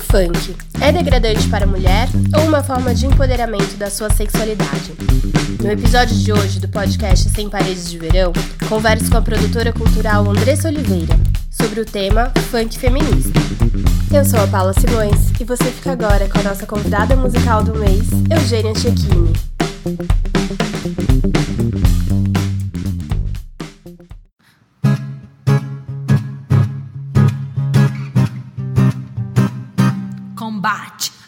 funk é degradante para a mulher ou uma forma de empoderamento da sua sexualidade? No episódio de hoje do podcast Sem Paredes de Verão, converso com a produtora cultural Andressa Oliveira sobre o tema funk feminista. Eu sou a Paula Simões e você fica agora com a nossa convidada musical do mês, Eugênia Cecchini. E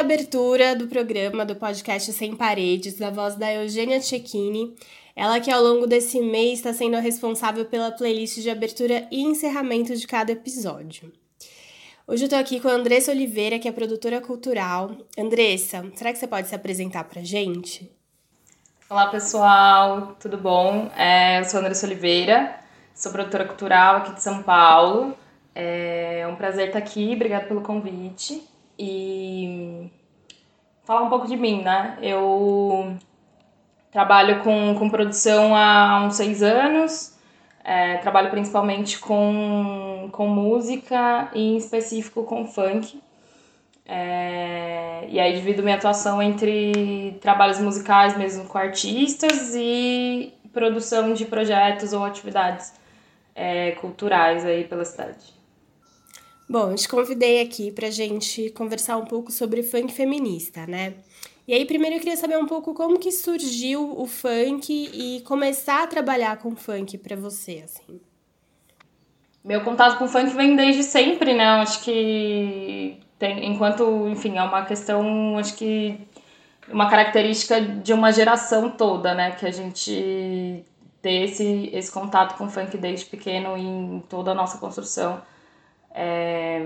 abertura do programa do podcast Sem Paredes, da voz da Eugênia Cecchini. Ela que ao longo desse mês está sendo a responsável pela playlist de abertura e encerramento de cada episódio. Hoje eu tô aqui com a Andressa Oliveira, que é produtora cultural. Andressa, será que você pode se apresentar pra gente? Olá pessoal, tudo bom? É, eu sou a Andressa Oliveira, sou produtora cultural aqui de São Paulo. É um prazer estar aqui, obrigada pelo convite e falar um pouco de mim, né? Eu trabalho com, com produção há uns seis anos, é, trabalho principalmente com, com música e em específico com funk. É, e aí divido minha atuação entre trabalhos musicais mesmo com artistas e produção de projetos ou atividades é, culturais aí pela cidade. Bom, te convidei aqui pra gente conversar um pouco sobre funk feminista, né? E aí, primeiro eu queria saber um pouco como que surgiu o funk e começar a trabalhar com funk para você, assim. Meu contato com funk vem desde sempre, né? Acho que tem, enquanto, enfim, é uma questão, acho que uma característica de uma geração toda, né? Que a gente ter esse, esse contato com funk desde pequeno em toda a nossa construção é,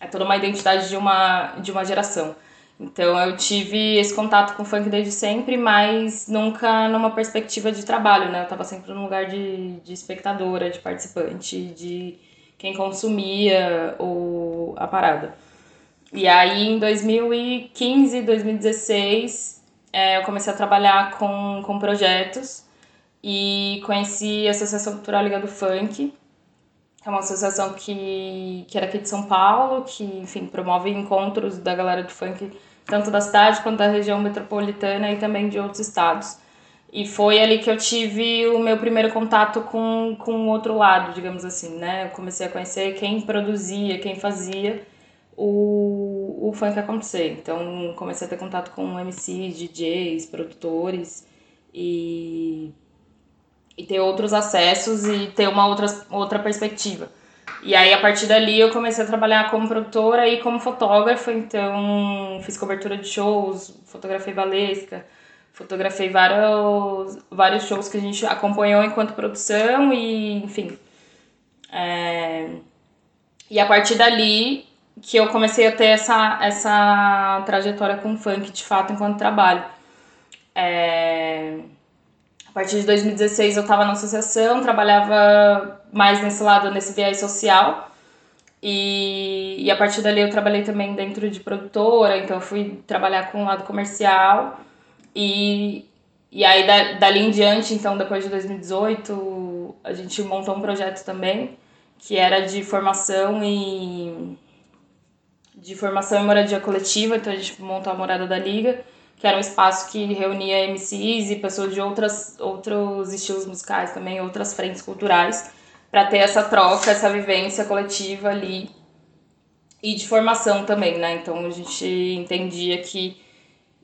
é toda uma identidade de uma, de uma geração. Então eu tive esse contato com o funk desde sempre, mas nunca numa perspectiva de trabalho, né? Eu tava sempre num lugar de, de espectadora, de participante, de quem consumia o, a parada. E aí em 2015, 2016, é, eu comecei a trabalhar com, com projetos e conheci a Associação Cultural Liga do Funk, é uma associação que, que era aqui de São Paulo, que, enfim, promove encontros da galera do funk, tanto da cidade quanto da região metropolitana e também de outros estados. E foi ali que eu tive o meu primeiro contato com, com o outro lado, digamos assim, né? Eu comecei a conhecer quem produzia, quem fazia o, o funk acontecer. Então, comecei a ter contato com MCs, DJs, produtores e e ter outros acessos e ter uma outra, outra perspectiva. E aí, a partir dali, eu comecei a trabalhar como produtora e como fotógrafa, então fiz cobertura de shows, fotografei balesca, fotografei vários, vários shows que a gente acompanhou enquanto produção e, enfim. É... E a partir dali que eu comecei a ter essa, essa trajetória com funk, de fato, enquanto trabalho. É partir de 2016 eu estava na associação, trabalhava mais nesse lado, nesse viés social. E, e a partir dali eu trabalhei também dentro de produtora, então fui trabalhar com o lado comercial. E, e aí da, dali em diante, então depois de 2018, a gente montou um projeto também, que era de formação e de formação e moradia coletiva, então a gente montou a morada da liga que era um espaço que reunia MCs e pessoas de outras, outros estilos musicais também, outras frentes culturais, para ter essa troca, essa vivência coletiva ali e de formação também, né? Então a gente entendia que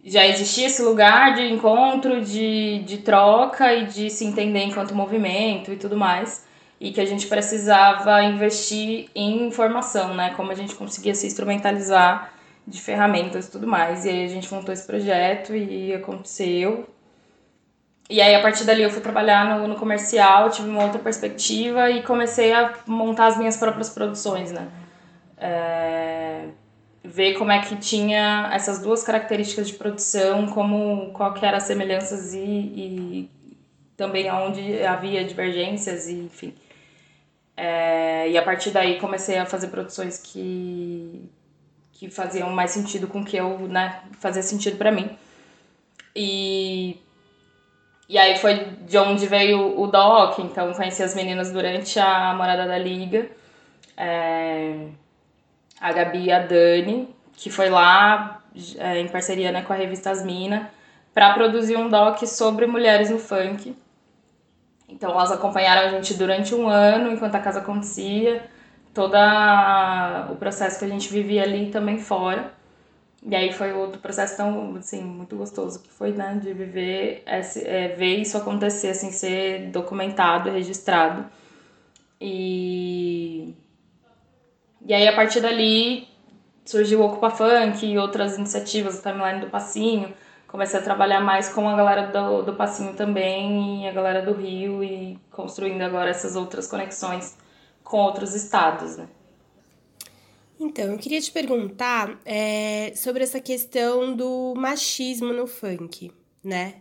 já existia esse lugar de encontro, de, de troca e de se entender enquanto movimento e tudo mais, e que a gente precisava investir em formação, né? Como a gente conseguia se instrumentalizar de ferramentas e tudo mais. E aí a gente montou esse projeto e aconteceu. E aí, a partir dali, eu fui trabalhar no, no comercial, tive uma outra perspectiva e comecei a montar as minhas próprias produções, né? É, ver como é que tinha essas duas características de produção, como qual que eram as semelhanças e, e também onde havia divergências e enfim. É, e a partir daí comecei a fazer produções que, que faziam mais sentido com que eu, né, fazia sentido para mim. E, e aí foi de onde veio o doc, então conheci as meninas durante a Morada da Liga. É, a Gabi e a Dani, que foi lá é, em parceria né, com a revista Asmina, para produzir um doc sobre mulheres no funk. Então elas acompanharam a gente durante um ano enquanto a casa acontecia, todo o processo que a gente vivia ali também fora. E aí foi outro processo tão, assim, muito gostoso que foi, né, de viver, esse, é, ver isso acontecer, assim, ser documentado, registrado. E e aí, a partir dali, surgiu o Ocupa Funk e outras iniciativas, o Timeline do Passinho. Comecei a trabalhar mais com a galera do, do Passinho também e a galera do Rio e construindo agora essas outras conexões com outros estados, né? Então, eu queria te perguntar é, sobre essa questão do machismo no funk, né?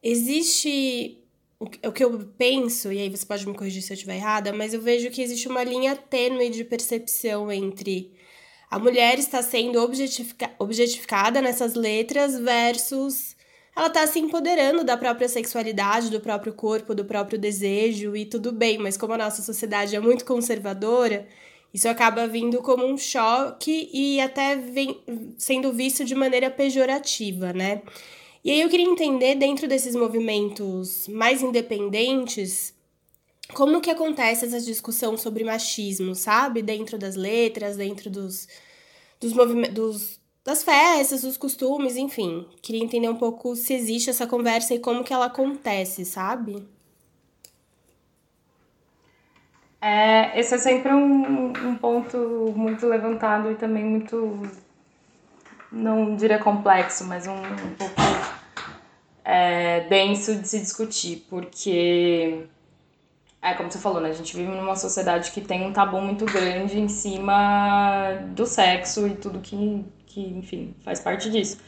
Existe o que eu penso, e aí você pode me corrigir se eu estiver errada, mas eu vejo que existe uma linha tênue de percepção entre a mulher está sendo objetifica objetificada nessas letras versus ela está se empoderando da própria sexualidade, do próprio corpo, do próprio desejo e tudo bem, mas como a nossa sociedade é muito conservadora, isso acaba vindo como um choque e até vem sendo visto de maneira pejorativa, né? E aí eu queria entender, dentro desses movimentos mais independentes, como que acontece essa discussão sobre machismo, sabe? Dentro das letras, dentro dos, dos movimentos, das festas, dos costumes, enfim. Queria entender um pouco se existe essa conversa e como que ela acontece, sabe? É, esse é sempre um, um ponto muito levantado e também muito, não diria complexo, mas um, um pouco é, denso de se discutir, porque é como você falou, né? A gente vive numa sociedade que tem um tabu muito grande em cima do sexo e tudo que, que enfim, faz parte disso.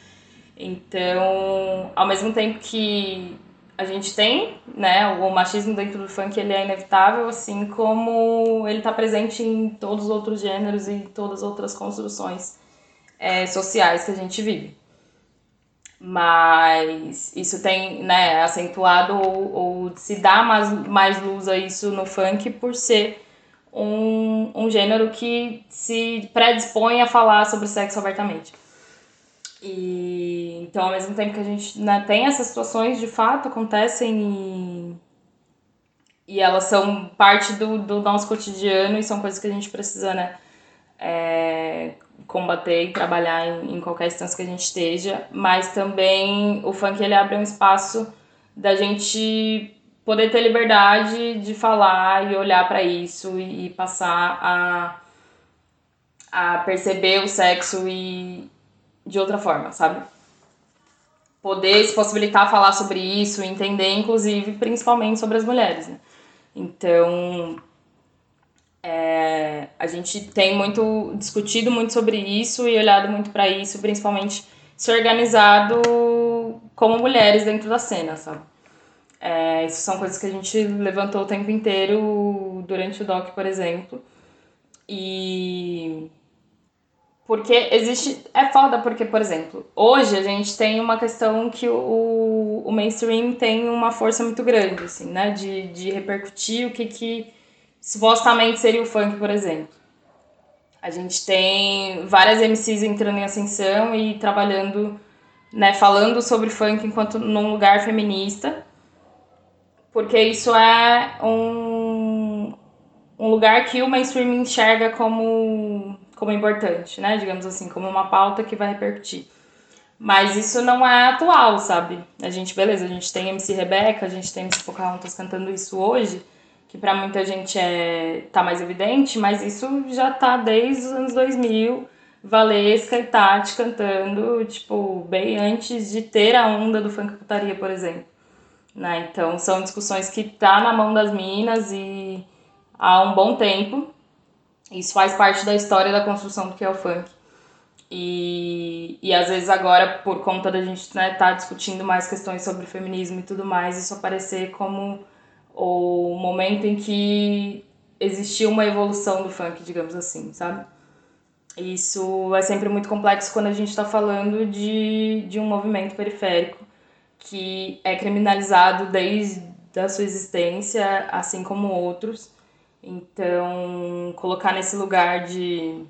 Então, ao mesmo tempo que a gente tem, né, o machismo dentro do funk, ele é inevitável, assim como ele está presente em todos os outros gêneros e todas as outras construções é, sociais que a gente vive mas isso tem né, acentuado ou, ou, se dá mais, mais luz a isso no funk por ser um, um gênero que se predispõe a falar sobre sexo abertamente. E então, ao mesmo tempo que a gente né, tem essas situações, de fato, acontecem e, e elas são parte do, do nosso cotidiano e são coisas que a gente precisa, né? É, combater e trabalhar em, em, qualquer instância que a gente esteja, mas também o funk ele abre um espaço da gente poder ter liberdade de falar e olhar para isso e, passar a, a perceber o sexo e de outra forma, sabe? Poder se possibilitar falar sobre isso, entender, inclusive, principalmente sobre as mulheres, né? Então, é, a gente tem muito discutido muito sobre isso e olhado muito para isso, principalmente se organizado como mulheres dentro da cena, sabe? É, isso são coisas que a gente levantou o tempo inteiro durante o doc, por exemplo. E porque existe. É foda, porque, por exemplo, hoje a gente tem uma questão que o, o mainstream tem uma força muito grande, assim, né? De, de repercutir o que, que supostamente seria o funk, por exemplo. A gente tem várias MCs entrando em ascensão e trabalhando, né, falando sobre funk enquanto num lugar feminista, porque isso é um, um lugar que o mainstream enxerga como, como importante, né, digamos assim, como uma pauta que vai repercutir. Mas isso não é atual, sabe? A gente, beleza, a gente tem MC Rebeca, a gente tem MC Pocahontas cantando isso hoje, que para muita gente é tá mais evidente, mas isso já tá desde os anos 2000. Valesca e Tati cantando, tipo, bem antes de ter a onda do funk putaria, por exemplo. Né? Então são discussões que tá na mão das minas e há um bom tempo. Isso faz parte da história da construção do que é o funk. E, e às vezes agora, por conta da gente estar né, tá discutindo mais questões sobre feminismo e tudo mais, isso aparecer como o momento em que existiu uma evolução do funk, digamos assim, sabe? Isso é sempre muito complexo quando a gente está falando de, de um movimento periférico que é criminalizado desde a sua existência, assim como outros. Então, colocar nesse lugar de.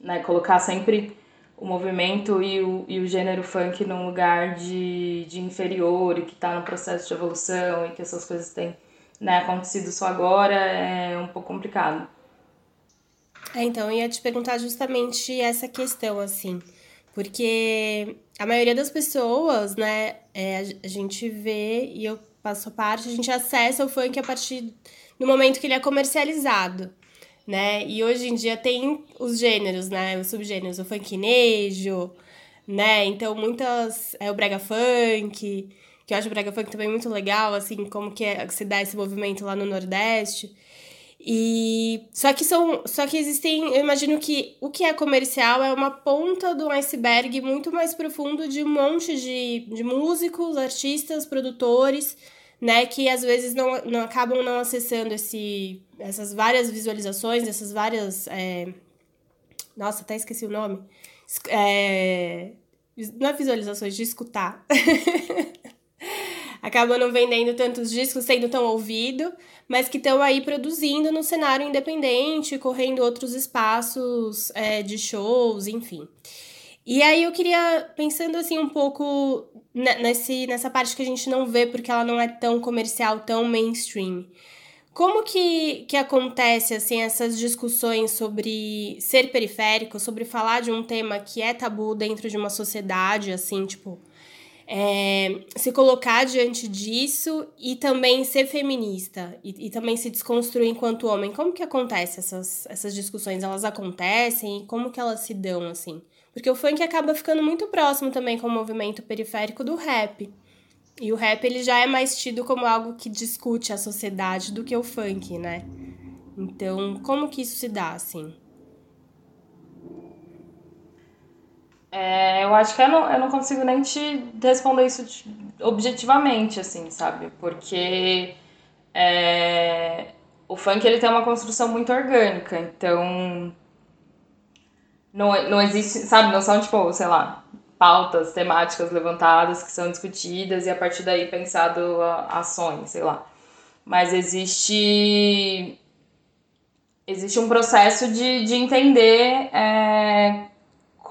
Né, colocar sempre o movimento e o, e o gênero funk num lugar de, de inferior e que está no processo de evolução e que essas coisas têm né, acontecido só agora é um pouco complicado. É, então, eu ia te perguntar justamente essa questão, assim, porque a maioria das pessoas, né, é, a gente vê, e eu passo parte, a gente acessa o funk a partir do momento que ele é comercializado, né, e hoje em dia tem os gêneros, né, os subgêneros, o funknejo, né, então muitas, é o brega funk, que eu acho o brega funk também muito legal, assim, como que é, se dá esse movimento lá no Nordeste, e só que são, só que existem, eu imagino que o que é comercial é uma ponta do iceberg muito mais profundo de um monte de, de músicos, artistas, produtores, né, que às vezes não, não acabam não acessando esse, essas várias visualizações, essas várias, é... nossa, até esqueci o nome, é... não é visualizações, de escutar. acabam não vendendo tantos discos, sendo tão ouvido, mas que estão aí produzindo no cenário independente, correndo outros espaços é, de shows, enfim. E aí eu queria, pensando assim um pouco nesse, nessa parte que a gente não vê porque ela não é tão comercial, tão mainstream. Como que, que acontece assim essas discussões sobre ser periférico, sobre falar de um tema que é tabu dentro de uma sociedade, assim, tipo, é, se colocar diante disso e também ser feminista e, e, também se desconstruir enquanto homem. Como que acontece essas, essas discussões? Elas acontecem? Como que elas se dão, assim? Porque o funk acaba ficando muito próximo também com o movimento periférico do rap. E o rap ele já é mais tido como algo que discute a sociedade do que o funk, né? Então, como que isso se dá, assim? É, eu acho que eu não, eu não consigo nem te responder isso objetivamente, assim, sabe? Porque é, o funk ele tem uma construção muito orgânica, então não, não existe, sabe? Não são, tipo, sei lá, pautas temáticas levantadas que são discutidas e a partir daí pensado ações, sei lá. Mas existe existe um processo de, de entender é,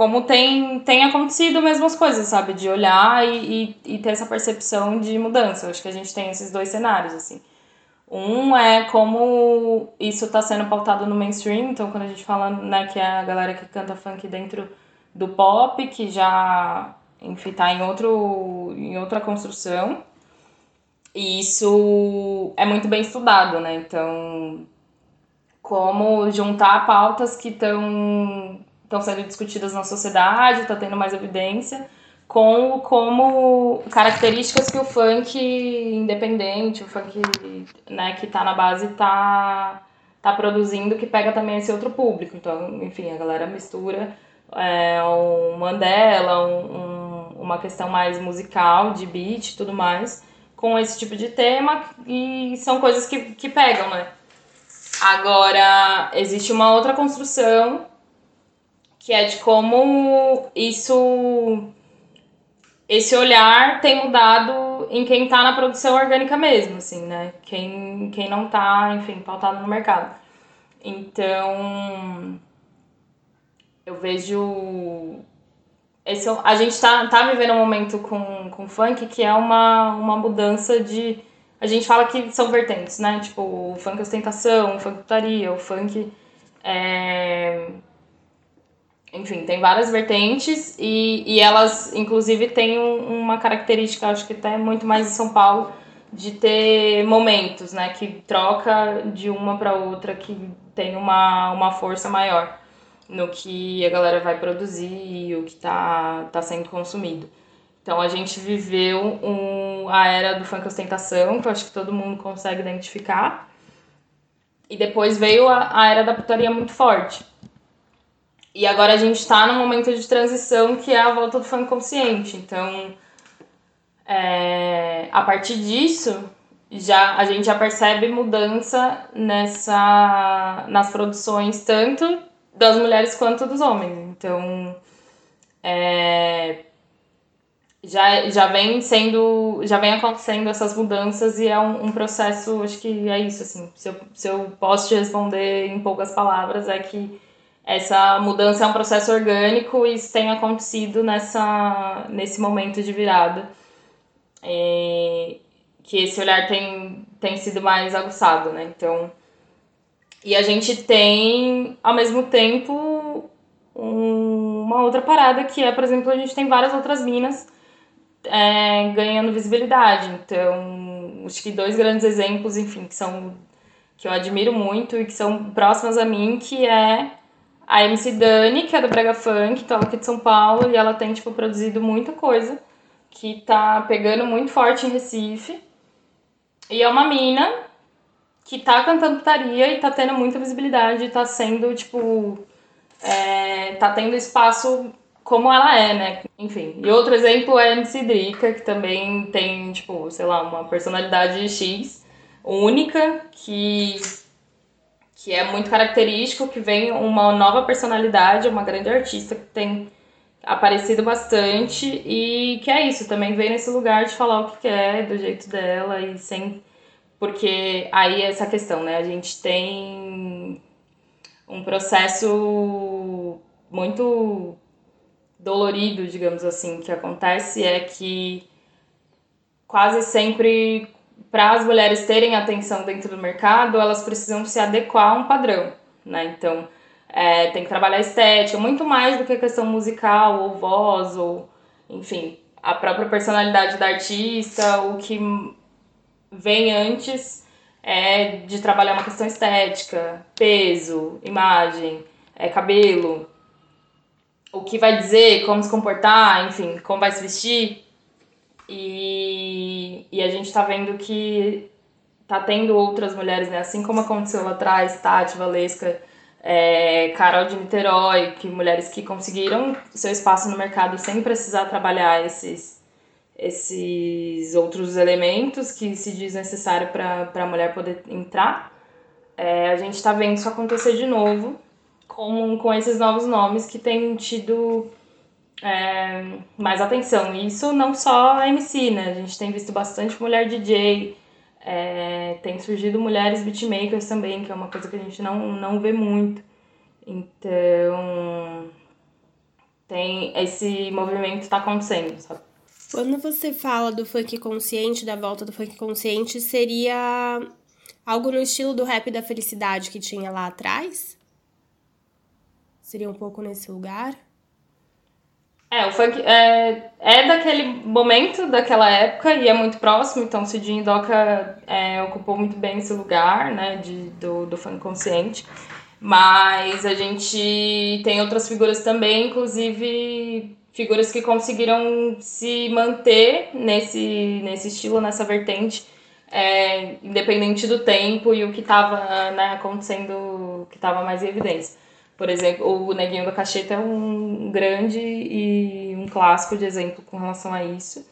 como tem, tem acontecido mesmo as coisas, sabe? De olhar e, e, e, ter essa percepção de mudança. Eu acho que a gente tem esses dois cenários, assim. Um é como isso está sendo pautado no mainstream, então quando a gente fala né, que é a galera que canta funk dentro do pop, que já, enfim, tá em, outro, em outra construção. E isso é muito bem estudado, né? Então, como juntar pautas que estão estão sendo discutidas na sociedade, está tendo mais evidência, com como características que o funk independente, o funk né, que está na base, está tá produzindo, que pega também esse outro público. Então, enfim, a galera mistura é, Mandela, um, um, uma questão mais musical, de beat e tudo mais, com esse tipo de tema, e são coisas que, que pegam, né? Agora, existe uma outra construção que é de como isso esse olhar tem mudado em quem está na produção orgânica mesmo, assim, né? Quem, quem não está, enfim, pautado no mercado. Então, eu vejo. Esse, a gente tá, tá vivendo um momento com, com funk que é uma, uma mudança de. A gente fala que são vertentes, né? Tipo, o funk ostentação, o funk putaria, o funk. É, enfim, tem várias vertentes e, e elas, inclusive, têm um, uma característica, acho que até muito mais em São Paulo, de ter momentos, né, que troca de uma para outra, que tem uma, uma força maior. no que a galera vai produzir, o que tá, tá sendo consumido. Então a gente viveu um, a era do funk ostentação, que eu acho que todo mundo consegue identificar. E depois veio a, a era da putaria muito forte. E agora a gente está num momento de transição que é a volta do funk consciente. Então, é, a partir disso, já a gente já percebe mudança nessa nas produções tanto das mulheres quanto dos homens. Então, é, já, já vem sendo já vem acontecendo essas mudanças e é um, um, processo acho que é isso assim se eu, se eu posso te responder em poucas palavras é que essa mudança é um processo orgânico e isso tem acontecido nessa nesse momento de virada é, que esse olhar tem tem sido mais aguçado né então e a gente tem ao mesmo tempo um, uma outra parada que é por exemplo a gente tem várias outras minas é, ganhando visibilidade. Então, acho que dois grandes exemplos, enfim, que são que eu admiro muito e que são próximas a mim, que é a MC Dani, que é do Brega Funk, então aqui de São Paulo, e ela tem, tipo, produzido muita coisa que tá pegando muito forte em Recife. E é uma mina que tá cantando putaria e tá tendo muita visibilidade, tá sendo, tipo, é, tá tendo espaço como ela é, né? Enfim. E outro exemplo é a MC Drica, que também tem, tipo, sei lá, uma personalidade X única, que, que é muito característico, que vem uma nova personalidade, uma grande artista que tem aparecido bastante e que é isso, também vem nesse lugar de falar o que quer, do jeito dela e sem. Porque aí é essa questão, né? A gente tem um processo muito dolorido, digamos assim, que acontece é que quase sempre para as mulheres terem atenção dentro do mercado, elas precisam se adequar a um padrão, né? Então, é, tem que trabalhar estética, muito mais do que a questão musical ou voz ou, enfim, a própria personalidade da artista, o que vem antes é de trabalhar uma questão estética, peso, imagem, é, cabelo, o que vai dizer, como se comportar, enfim, como vai se vestir. E, e a gente tá vendo que tá tendo outras mulheres, né? Assim como aconteceu lá atrás, Tati, Valesca, é, Carol de Niterói, que mulheres que conseguiram seu espaço no mercado sem precisar trabalhar esses, esses outros elementos que se diz necessário para a mulher poder entrar. É, a gente está vendo isso acontecer de novo com, com esses novos nomes que têm tido é, mais atenção. Isso não só a MC, né? A gente tem visto bastante mulher DJ, é, tem surgido mulheres beatmakers também, que é uma coisa que a gente não, não vê muito. Então, tem esse movimento está acontecendo, sabe? Quando você fala do funk consciente, da volta do funk consciente, seria algo no estilo do rap da felicidade que tinha lá atrás? Seria um pouco nesse lugar? É, o funk é, é daquele momento, daquela época, e é muito próximo, então Cidinho Doca é, ocupou muito bem esse lugar, né, de, do, do funk consciente. Mas a gente tem outras figuras também, inclusive figuras que conseguiram se manter nesse, nesse estilo, nessa vertente, é, independente do tempo e o que estava né, acontecendo, que estava mais em evidência. Por exemplo, o Neguinho da Cacheta é um grande e um clássico de exemplo com relação a isso.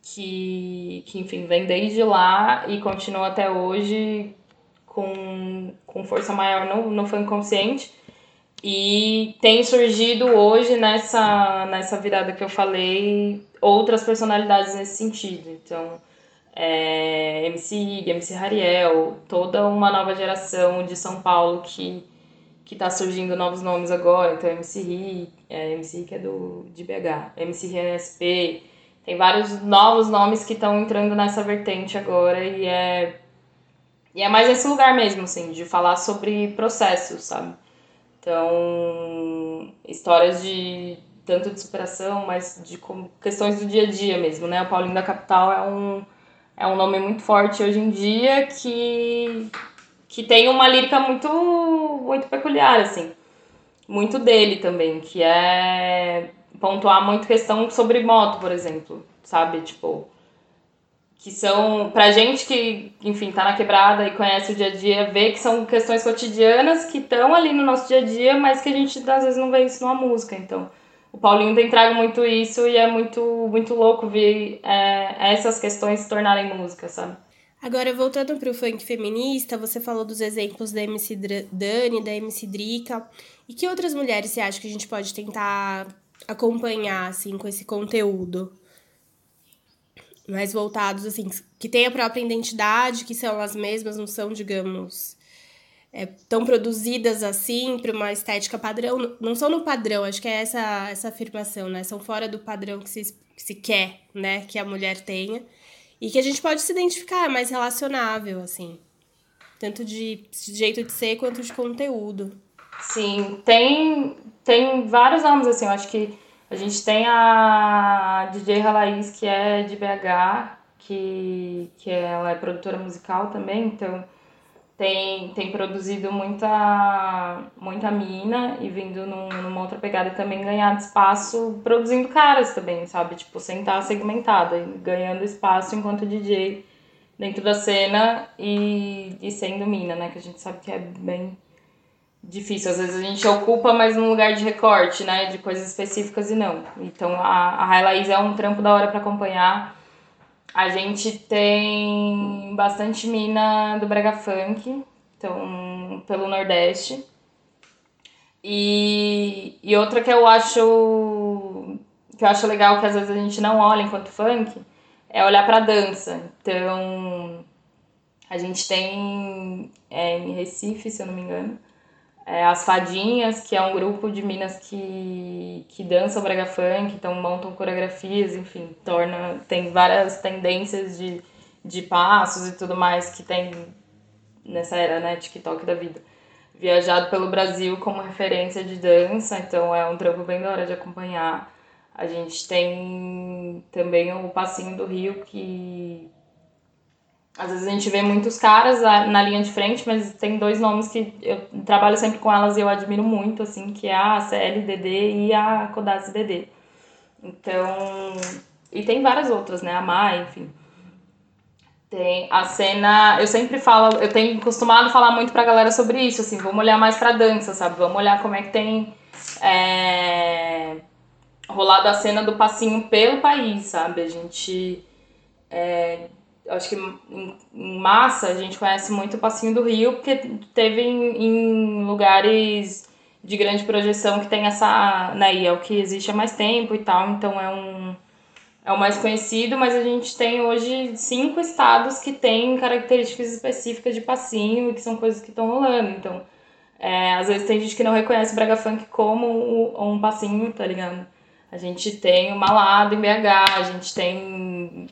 Que, que enfim, vem desde lá e continua até hoje com, com força maior no, no funk consciente. E tem surgido hoje nessa, nessa virada que eu falei outras personalidades nesse sentido. Então, é, MC Ig, MC Hariel, toda uma nova geração de São Paulo que que tá surgindo novos nomes agora, então MC Ri, é, MC que é do, de BH, MC NSP, tem vários novos nomes que estão entrando nessa vertente agora e é, e é mais esse lugar mesmo, assim, de falar sobre processos, sabe? Então, histórias de tanto de superação, mas de questões do dia a dia mesmo, né? O Paulinho da Capital é um, é um nome muito forte hoje em dia que que tem uma lírica muito, muito peculiar, assim. muito dele também, que é pontuar muito questão sobre moto, por exemplo, sabe? Tipo, que são, pra gente que, enfim, tá na quebrada e conhece o dia a dia, vê que são questões cotidianas que estão ali no nosso dia a dia, mas que a gente às vezes não vê isso numa música. Então, o Paulinho tem trago muito isso e é muito, muito louco ver é, essas questões se tornarem música, sabe? Agora, voltando para o funk feminista, você falou dos exemplos da MC Dani, da MC Drica. E que outras mulheres você acha que a gente pode tentar acompanhar, assim, com esse conteúdo? Mais voltados, assim, que tem a própria identidade, que são as mesmas, não são, digamos, é, tão produzidas assim para uma estética padrão. Não são no padrão, acho que é essa, essa afirmação, né? São fora do padrão que se, que se quer, né? Que a mulher tenha e que a gente pode se identificar, é mais relacionável, assim. Tanto de jeito de ser quanto de conteúdo. Sim, tem, tem vários nomes, assim, eu acho que a gente tem a DJ Ralaís, que é de BH, que, que ela é produtora musical também, então tem, tem produzido muita, muita mina e vindo num, numa outra pegada e também ganhado espaço produzindo caras também, sabe? Tipo, sem estar segmentada ganhando espaço enquanto DJ dentro da cena e, e sendo mina, né? Que a gente sabe que é bem difícil. Às vezes a gente ocupa mais num lugar de recorte, né? De coisas específicas e não. Então a, a Highlights é um trampo da hora para acompanhar a gente tem bastante mina do Brega Funk, então, pelo Nordeste. E, e outra que eu acho que eu acho legal que às vezes a gente não olha enquanto funk é olhar para dança. Então, a gente tem é, em Recife, se eu não me engano, é, as Fadinhas, que é um grupo de minas que, que dançam brega funk, então montam coreografias, enfim, torna, tem várias tendências de, de passos e tudo mais que tem nessa era, né, TikTok da vida. Viajado pelo Brasil como referência de dança, então é um trampo bem da hora de acompanhar. A gente tem também o Passinho do Rio, que às vezes a gente vê muitos caras na linha de frente, mas tem dois nomes que eu trabalho sempre com elas e eu admiro muito, assim, que é a CLDD e a Codazzi DD. Então, e tem várias outras, né? A Mai, enfim. Tem a cena, eu sempre falo, eu tenho costumado falar muito pra galera sobre isso, assim, vamos olhar mais pra dança, sabe? Vamos olhar como é que tem é, rolado a cena do passinho pelo país, sabe? A gente é, acho que em, massa a gente conhece muito o Passinho do Rio, porque teve em, em, lugares de grande projeção que tem essa. Né, é o que existe há mais tempo e tal, então é um. É o mais conhecido, mas a gente tem hoje cinco estados que têm características específicas de passinho e que são coisas que estão rolando. Então, é, às vezes tem gente que não reconhece o Braga Funk como um passinho, tá ligado? A gente tem o Malado em BH, a gente tem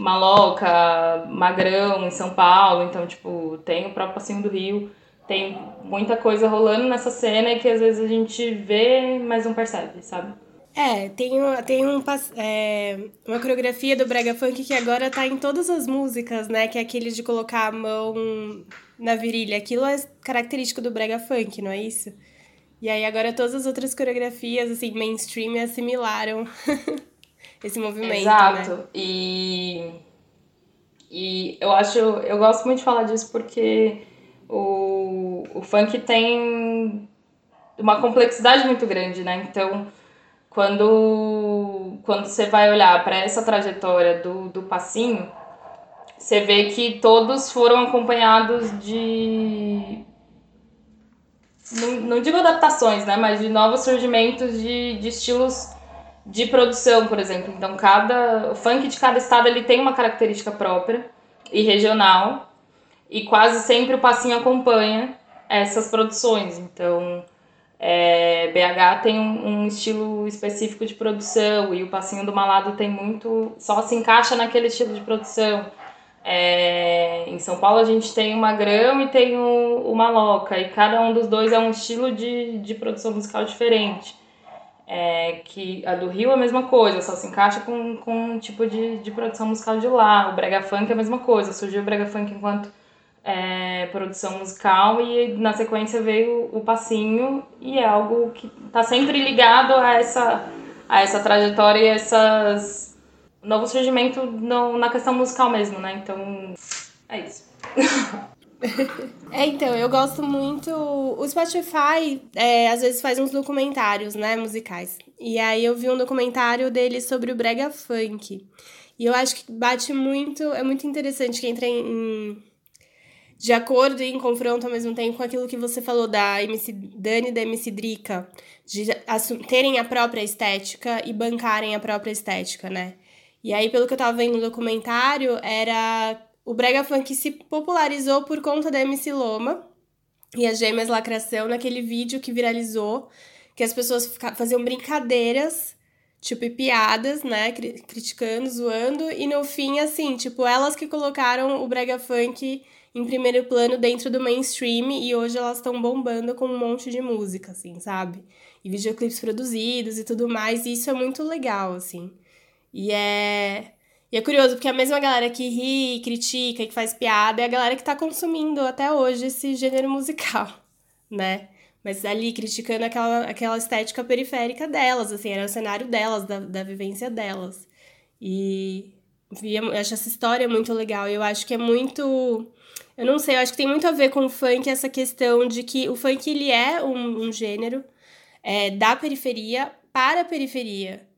Maloca, Magrão em São Paulo, então, tipo, tem o próprio Passinho do Rio, tem muita coisa rolando nessa cena que às vezes a gente vê, mas não percebe, sabe? É, tem, tem um, é, uma coreografia do Brega Funk que agora tá em todas as músicas, né? Que é aquele de colocar a mão na virilha. Aquilo é característico do Brega Funk, não é isso? E aí agora todas as outras coreografias, assim, mainstream assimilaram esse movimento. Exato. Né? E, e eu acho, eu gosto muito de falar disso porque o, o funk tem uma complexidade muito grande, né? Então, quando, quando você vai olhar para essa trajetória do, do passinho, você vê que todos foram acompanhados de. Não, não digo adaptações, né? Mas de novos surgimentos de, de estilos de produção, por exemplo. Então, cada o funk de cada estado ele tem uma característica própria e regional, e quase sempre o passinho acompanha essas produções. Então, é, BH tem um, um, estilo específico de produção e o passinho do Malado tem muito só se encaixa naquele estilo de produção. É, em São Paulo a gente tem o Magrão e tem o, o Maloca, e cada um dos dois é um estilo de, de produção musical diferente. É, que a do Rio é a mesma coisa, só se encaixa com, com um tipo de, de produção musical de lá. O Brega Funk é a mesma coisa, surgiu o Brega Funk enquanto é, produção musical e na sequência veio o passinho e é algo que está sempre ligado a essa, a essa trajetória e essas novo surgimento no, na questão musical mesmo, né? Então é isso. É, então, eu gosto muito. O Spotify é, às vezes faz uns documentários, né, musicais. E aí eu vi um documentário dele sobre o Brega Funk. E eu acho que bate muito. É muito interessante que entra em, de acordo e em confronto ao mesmo tempo com aquilo que você falou da MC Dani e da MC Drica, de terem a própria estética e bancarem a própria estética, né? E aí, pelo que eu tava vendo no documentário, era o brega funk se popularizou por conta da MC Loma e as gêmeas Lacração naquele vídeo que viralizou, que as pessoas faziam brincadeiras, tipo, e piadas, né, criticando, zoando, e no fim, assim, tipo, elas que colocaram o brega funk em primeiro plano dentro do mainstream e hoje elas estão bombando com um monte de música, assim, sabe? E videoclipes produzidos e tudo mais, e isso é muito legal, assim. E é e é curioso, porque a mesma galera que ri, critica e que faz piada é a galera que tá consumindo até hoje esse gênero musical, né? Mas ali criticando aquela, aquela estética periférica delas, assim, era o cenário delas, da, da vivência delas. E eu acho essa história muito legal. E eu acho que é muito. Eu não sei, eu acho que tem muito a ver com o funk essa questão de que o funk ele é um, um gênero é, da periferia para a periferia,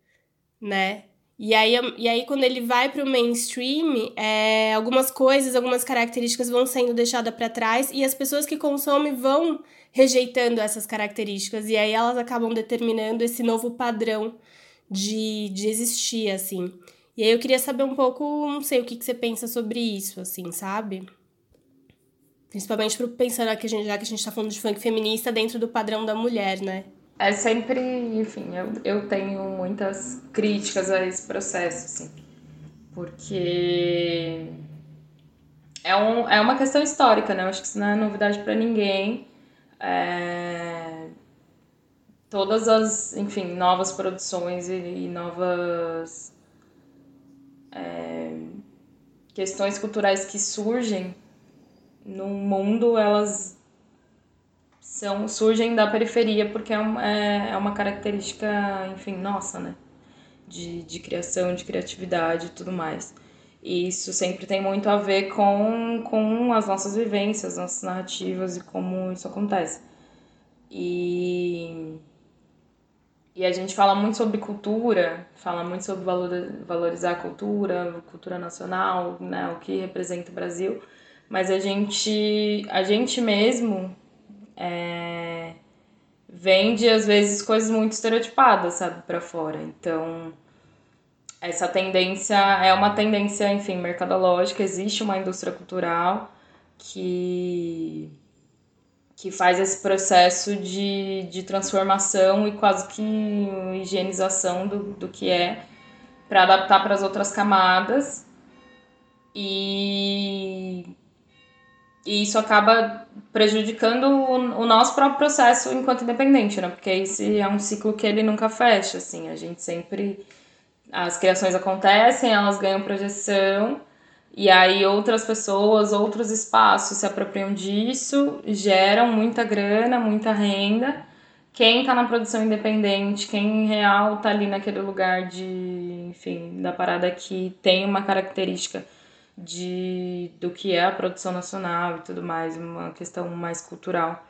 né? E aí, e aí quando ele vai para o mainstream, é, algumas coisas, algumas características vão sendo deixadas para trás e as pessoas que consomem vão rejeitando essas características. E aí elas acabam determinando esse novo padrão de, de existir, assim. E aí eu queria saber um pouco, não sei, o que, que você pensa sobre isso, assim, sabe? Principalmente pensando que a gente, já que a gente tá falando de funk feminista dentro do padrão da mulher, né? É sempre, enfim, eu, eu tenho muitas críticas a esse processo, assim, porque é, um, é uma questão histórica, né? Eu acho que isso não é novidade para ninguém. É... Todas as, enfim, novas produções e, e novas é... questões culturais que surgem no mundo, elas são, surgem da periferia porque é uma, é, é uma característica, enfim, nossa, né? De, de criação, de criatividade e tudo mais. E isso sempre tem muito a ver com, com as nossas vivências, nossas narrativas e como isso acontece. E, e a gente fala muito sobre cultura, fala muito sobre valor, valorizar a cultura, cultura nacional, né, o que representa o Brasil, mas a gente, a gente mesmo é, vende às vezes coisas muito estereotipadas, sabe, para fora. Então, essa tendência é uma tendência, enfim, mercadológica, existe uma indústria cultural que que faz esse processo de, de transformação e quase que higienização do, do que é para adaptar para as outras camadas e e isso acaba prejudicando o, o, nosso próprio processo enquanto independente, né? Porque esse é um ciclo que ele nunca fecha, assim. A gente sempre... As criações acontecem, elas ganham projeção, e aí outras pessoas, outros espaços se apropriam disso, geram muita grana, muita renda. Quem tá na produção independente, quem em real tá ali naquele lugar de, enfim, da parada que tem uma característica de do que é a produção nacional e tudo mais, uma questão mais cultural,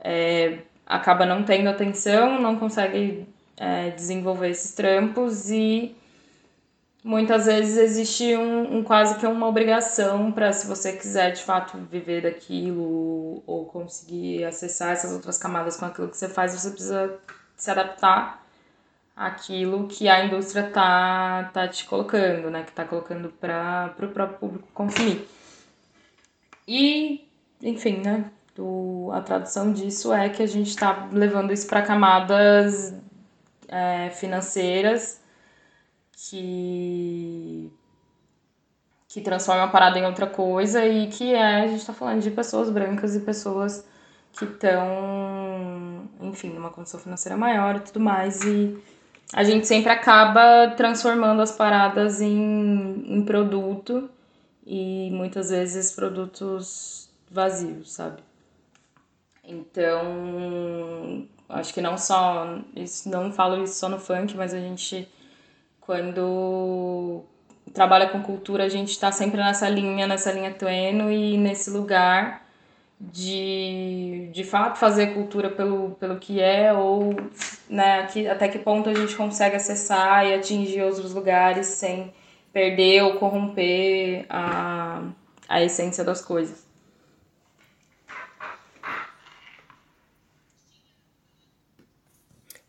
é, acaba não tendo atenção, não consegue é, desenvolver esses trampos e muitas vezes existe um, um quase que uma obrigação para se você quiser de fato viver daquilo ou conseguir acessar essas outras camadas com aquilo que você faz, você precisa se adaptar aquilo que a indústria tá, tá te colocando, né? Que tá colocando para o próprio público consumir. E, enfim, né? O, a tradução disso é que a gente está levando isso para camadas é, financeiras que que transforma a parada em outra coisa e que é, a gente está falando de pessoas brancas e pessoas que estão, enfim, numa condição financeira maior e tudo mais, e a gente sempre acaba transformando as paradas em, em produto e muitas vezes produtos vazios, sabe? Então, acho que não só, isso, não falo isso só no funk, mas a gente, quando trabalha com cultura, a gente está sempre nessa linha, nessa linha tênue e nesse lugar de, de fato fazer cultura pelo, pelo que é ou né, que, até que ponto a gente consegue acessar e atingir outros lugares sem perder ou corromper a, a essência das coisas.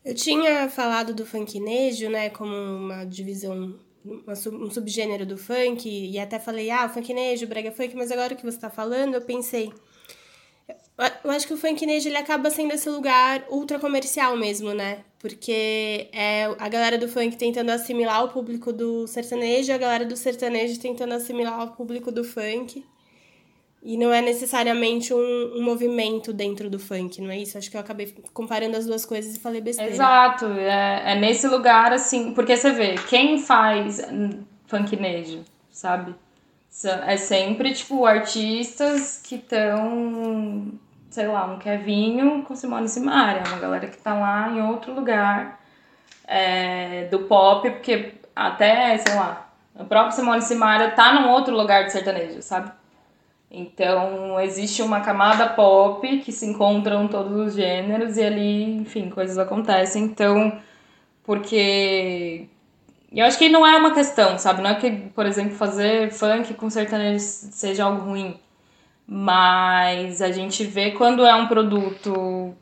Eu tinha falado do funknejo, né, como uma divisão, uma, um subgênero do funk, e até falei, ah, funknejo, brega funk, mas agora que você está falando, eu pensei, eu acho que o funknejo ele acaba sendo esse lugar ultra comercial mesmo, né? Porque é a galera do funk tentando assimilar o público do sertanejo, a galera do sertanejo tentando assimilar o público do funk. E não é necessariamente um, um movimento dentro do funk, não é isso? Acho que eu acabei comparando as duas coisas e falei besteira. Exato, é, é nesse lugar, assim, porque você vê, quem faz funknejo, sabe? É sempre, tipo, artistas que estão, sei lá, um Kevinho com Simone Simaria, uma galera que tá lá em outro lugar é, do pop, porque até, sei lá, a própria Simone Simaria tá num outro lugar de sertanejo, sabe? Então, existe uma camada pop que se encontram todos os gêneros e ali, enfim, coisas acontecem. Então, porque eu acho que não é uma questão, sabe? Não é que, por exemplo, fazer funk com sertanejo seja algo ruim. Mas a gente vê quando é um produto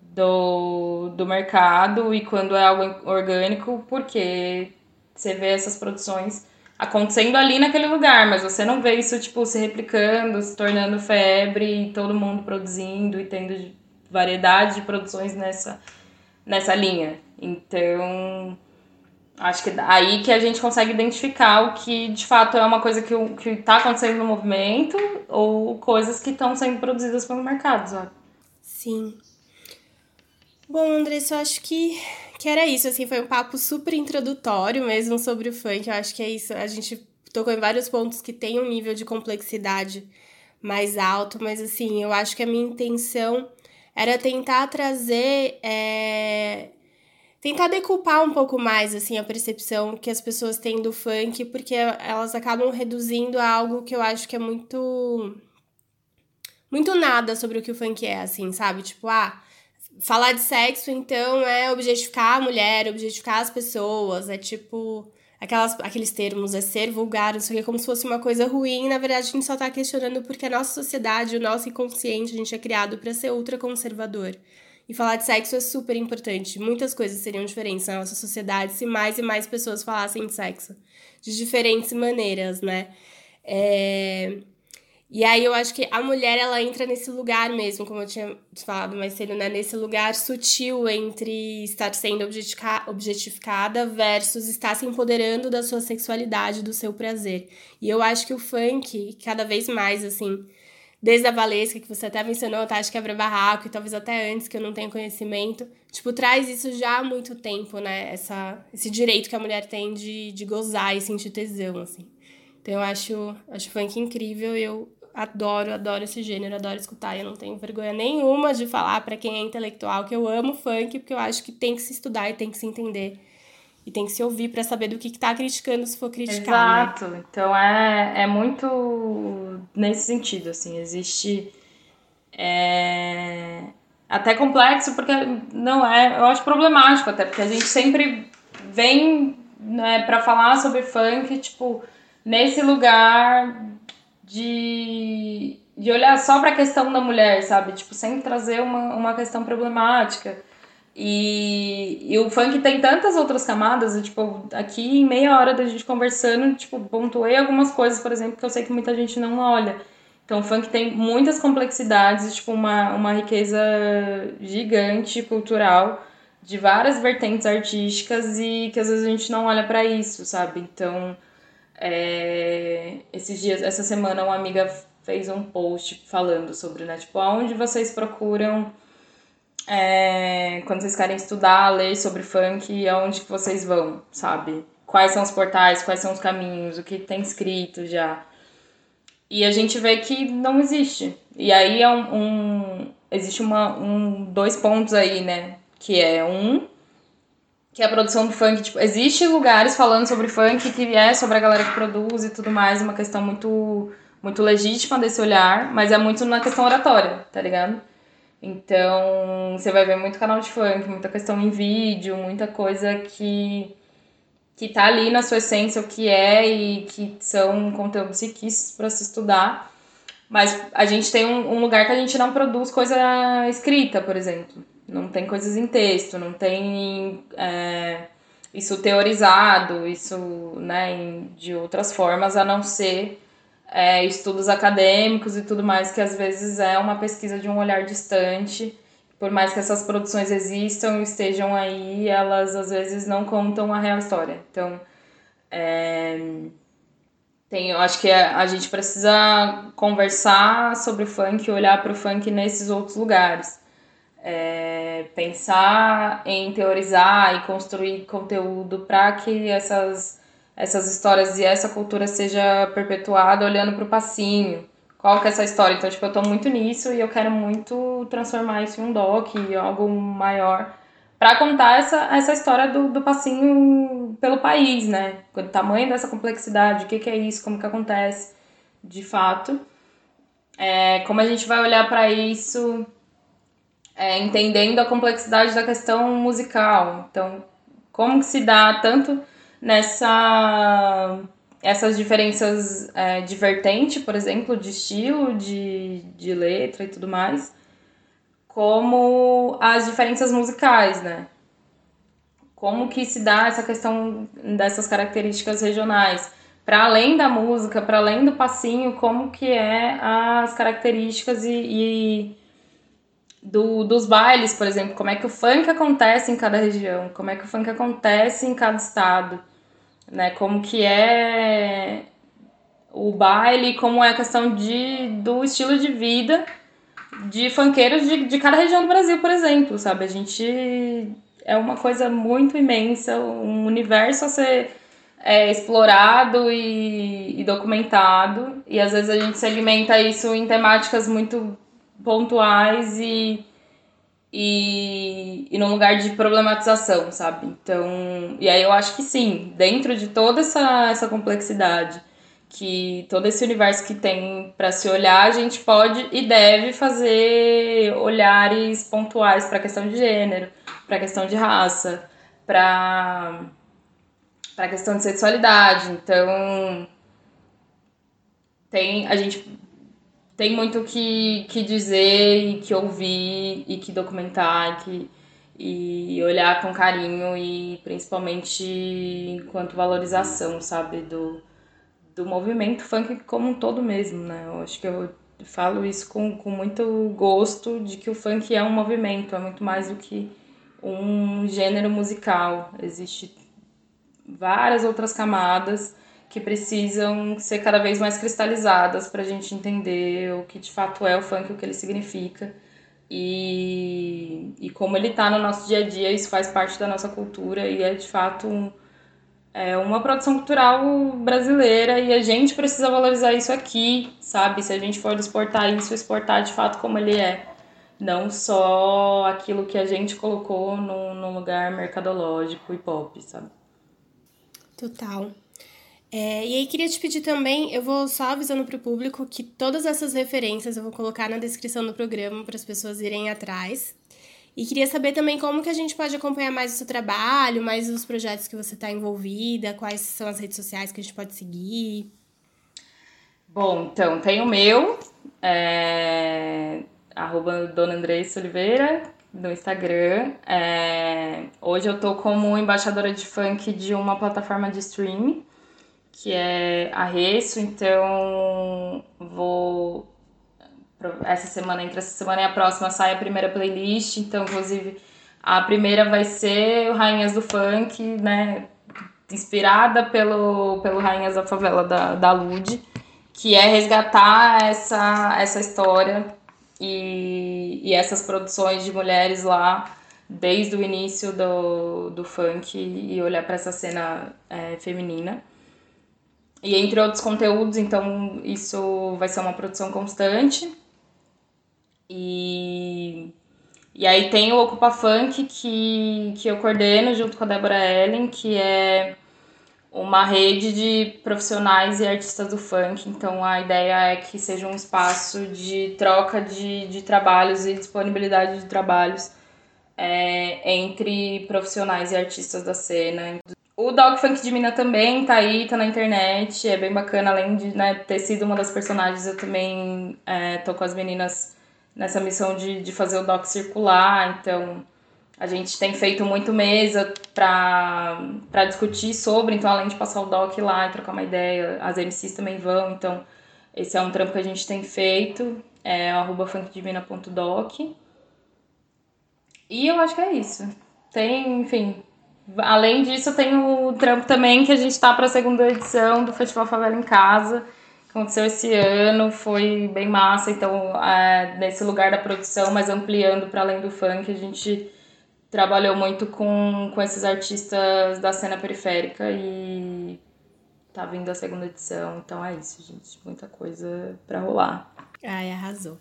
do, do mercado e quando é algo orgânico, porque você vê essas produções acontecendo ali naquele lugar, mas você não vê isso, tipo, se replicando, se tornando febre, e todo mundo produzindo e tendo variedade de produções nessa, nessa linha. Então, acho que aí que a gente consegue identificar o que de fato é uma coisa que está acontecendo no movimento ou coisas que estão sendo produzidas pelo mercado, sabe? Sim. Bom, Andressa, eu acho que que era isso, assim, foi um papo super introdutório mesmo sobre o funk. Eu acho que é isso. A gente tocou em vários pontos que tem um nível de complexidade mais alto, mas assim, eu acho que a minha intenção era tentar trazer. É... Tentar decupar um pouco mais assim a percepção que as pessoas têm do funk, porque elas acabam reduzindo a algo que eu acho que é muito muito nada sobre o que o funk é, assim, sabe? Tipo, ah, falar de sexo, então, é objetificar a mulher, objetificar as pessoas, é tipo. Aquelas, aqueles termos, é ser vulgar, isso aqui é como se fosse uma coisa ruim, na verdade a gente só tá questionando porque a nossa sociedade, o nosso inconsciente, a gente é criado para ser ultra conservador. E falar de sexo é super importante. Muitas coisas seriam diferentes na nossa sociedade se mais e mais pessoas falassem de sexo. De diferentes maneiras, né? É... E aí eu acho que a mulher ela entra nesse lugar mesmo, como eu tinha falado mais cedo, né? Nesse lugar sutil entre estar sendo objetificada versus estar se empoderando da sua sexualidade, do seu prazer. E eu acho que o funk, cada vez mais, assim, desde a Valesca, que você até mencionou, tá? Acho quebra-barraco, e talvez até antes, que eu não tenho conhecimento, tipo, traz isso já há muito tempo, né? Essa, esse direito que a mulher tem de, de gozar e sentir tesão, assim. Então eu acho, acho funk incrível e eu adoro, adoro esse gênero, adoro escutar. Eu não tenho vergonha nenhuma de falar para quem é intelectual que eu amo funk, porque eu acho que tem que se estudar e tem que se entender. E tem que se ouvir para saber do que, que tá criticando se for criticar. Né? Exato. Né? Então é, é muito nesse sentido, assim, existe. É, até complexo, porque não é. Eu acho problemático, até, porque a gente sempre vem né, para falar sobre funk, tipo, nesse lugar de, de olhar só para a questão da mulher, sabe? Tipo, sem trazer uma, uma questão problemática. E, e o funk tem tantas outras camadas, e, tipo, aqui em meia hora da gente conversando, tipo, pontuei algumas coisas, por exemplo, que eu sei que muita gente não olha. Então, o funk tem muitas complexidades, tipo, uma, uma riqueza gigante cultural, de várias vertentes artísticas e que às vezes a gente não olha para isso, sabe? Então, é, esses dias, essa semana, uma amiga fez um post falando sobre, né? Tipo, aonde vocês procuram é, quando vocês querem estudar, ler sobre funk, aonde que vocês vão, sabe? Quais são os portais, quais são os caminhos, o que tem escrito já. E a gente vê que não existe. E aí é um, um existe uma, um, dois pontos aí, né? Que é um, que é a produção do funk. Tipo, existe lugares falando sobre funk que é sobre a galera que produz e tudo mais, uma questão muito, muito legítima desse olhar, mas é muito na questão oratória, tá ligado? Então, você vai ver muito canal de funk, muita questão em vídeo, muita coisa que que tá ali na sua essência o que é e que são conteúdos riquíssimos para se estudar. Mas a gente tem um, um, lugar que a gente não produz coisa escrita, por exemplo. Não tem coisas em texto, não tem é, isso teorizado, isso né, em, de outras formas, a não ser é, estudos acadêmicos e tudo mais, que às vezes é uma pesquisa de um olhar distante. Por mais que essas produções existam, estejam aí, elas às vezes não contam a real história. Então, é, tem, eu acho que a, a gente precisa conversar sobre o funk, olhar para o funk nesses outros lugares. É, pensar em teorizar e construir conteúdo para que essas essas histórias e essa cultura seja perpetuada olhando para o passinho. Qual que é essa história? Então, tipo, eu tô muito nisso e eu quero muito transformar isso em um doc, em algo maior, para contar essa, essa história do, do passinho pelo país, né? O tamanho dessa complexidade, o que, que é isso, como que acontece de fato. É, como a gente vai olhar para isso é, entendendo a complexidade da questão musical. Então, como que se dá tanto nessa essas diferenças é, de vertente, por exemplo, de estilo, de, de letra e tudo mais, como as diferenças musicais, né? Como que se dá essa questão dessas características regionais? Para além da música, para além do passinho, como que é as características e, e do, dos bailes, por exemplo, como é que o funk acontece em cada região, como é que o funk acontece em cada estado né? Como que é o baile, como é a questão de, do estilo de vida de funkeiros de, de cada região do Brasil, por exemplo, sabe? A gente é uma coisa muito imensa, um universo a ser é, explorado e, e, documentado, e às vezes a gente segmenta isso em temáticas muito pontuais e e, e num lugar de problematização, sabe? Então, e aí eu acho que sim, dentro de toda essa, essa complexidade, que todo esse universo que tem para se olhar, a gente pode e deve fazer olhares pontuais para a questão de gênero, para a questão de raça, para para a questão de sexualidade. Então, tem a gente tem muito que, que dizer e que ouvir e que documentar que, e olhar com carinho e principalmente enquanto valorização, sabe, do, do movimento funk como um todo mesmo, né? Eu acho que eu falo isso com, com muito gosto de que o funk é um movimento, é muito mais do que um gênero musical. Existe várias outras camadas que precisam ser cada vez mais cristalizadas para a gente entender o que de fato é o funk, o que ele significa e, e como ele está no nosso dia a dia, isso faz parte da nossa cultura e é de fato um, é uma produção cultural brasileira e a gente precisa valorizar isso aqui, sabe? Se a gente for exportar isso, exportar de fato como ele é. Não só aquilo que a gente colocou num, num lugar mercadológico e pop, sabe? Total. É, e aí queria te pedir também, eu vou só avisando para o público que todas essas referências eu vou colocar na descrição do programa para as pessoas irem atrás. E queria saber também como que a gente pode acompanhar mais o seu trabalho, mais os projetos que você está envolvida, quais são as redes sociais que a gente pode seguir. Bom, então tem o meu, é, arroba Dona Andressa Oliveira, no Instagram. É, hoje eu tô como embaixadora de funk de uma plataforma de streaming que é Arreço, então vou essa semana, entre essa semana e a próxima, sai a primeira playlist, então inclusive a primeira vai ser Rainhas do Funk, né, inspirada pelo, pelo Rainhas da Favela da, da Lud, que é resgatar essa, essa história e, e essas produções de mulheres lá desde o início do, do funk e olhar para essa cena é, feminina. E entre outros conteúdos, então isso vai ser uma produção constante. E, e aí tem o Ocupa Funk, que, que eu coordeno junto com a Débora Ellen, que é uma rede de profissionais e artistas do funk. Então a ideia é que seja um espaço de troca de, de trabalhos e disponibilidade de trabalhos é, entre profissionais e artistas da cena. O Dog Funk de Mina também tá aí, tá na internet, é bem bacana, além de né, ter sido uma das personagens, eu também é, tô com as meninas nessa missão de, de fazer o doc circular, então a gente tem feito muito mesa para discutir sobre, então além de passar o doc lá e trocar uma ideia, as MCs também vão, então esse é um trampo que a gente tem feito, é arroba funkdivina.doc. E eu acho que é isso. Tem, enfim, Além disso, tem o trampo também que a gente está para a segunda edição do Festival Favela em Casa, que aconteceu esse ano, foi bem massa. Então, é, nesse lugar da produção, mas ampliando para além do funk, a gente trabalhou muito com, com esses artistas da cena periférica e tá vindo a segunda edição. Então é isso, gente. Muita coisa para rolar. Ai, arrasou.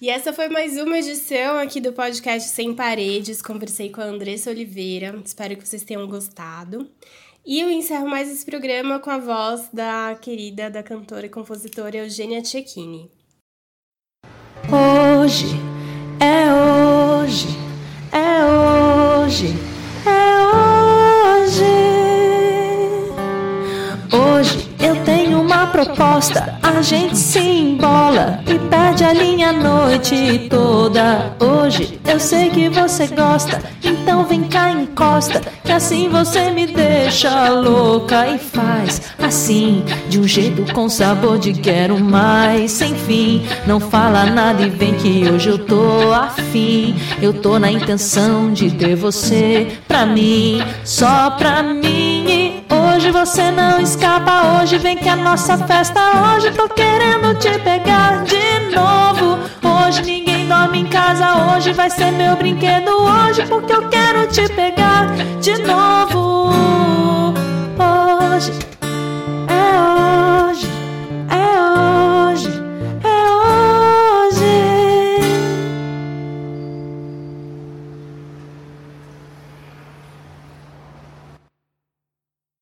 E essa foi mais uma edição aqui do podcast Sem Paredes. Conversei com a Andressa Oliveira. Espero que vocês tenham gostado. E eu encerro mais esse programa com a voz da querida, da cantora e compositora Eugênia Cecchini. Hoje é hoje, é hoje, proposta, a gente se embola e perde a linha a noite toda. Hoje eu sei que você gosta, então vem cá encosta, que assim você me deixa louca e faz assim, de um jeito com sabor de quero mais, sem fim. Não fala nada e vem que hoje eu tô afim. Eu tô na intenção de ter você pra mim, só pra mim. Hoje você não escapa, hoje vem que a nossa festa. Hoje tô querendo te pegar de novo. Hoje ninguém dorme em casa, hoje vai ser meu brinquedo. Hoje porque eu quero te pegar de novo. Hoje.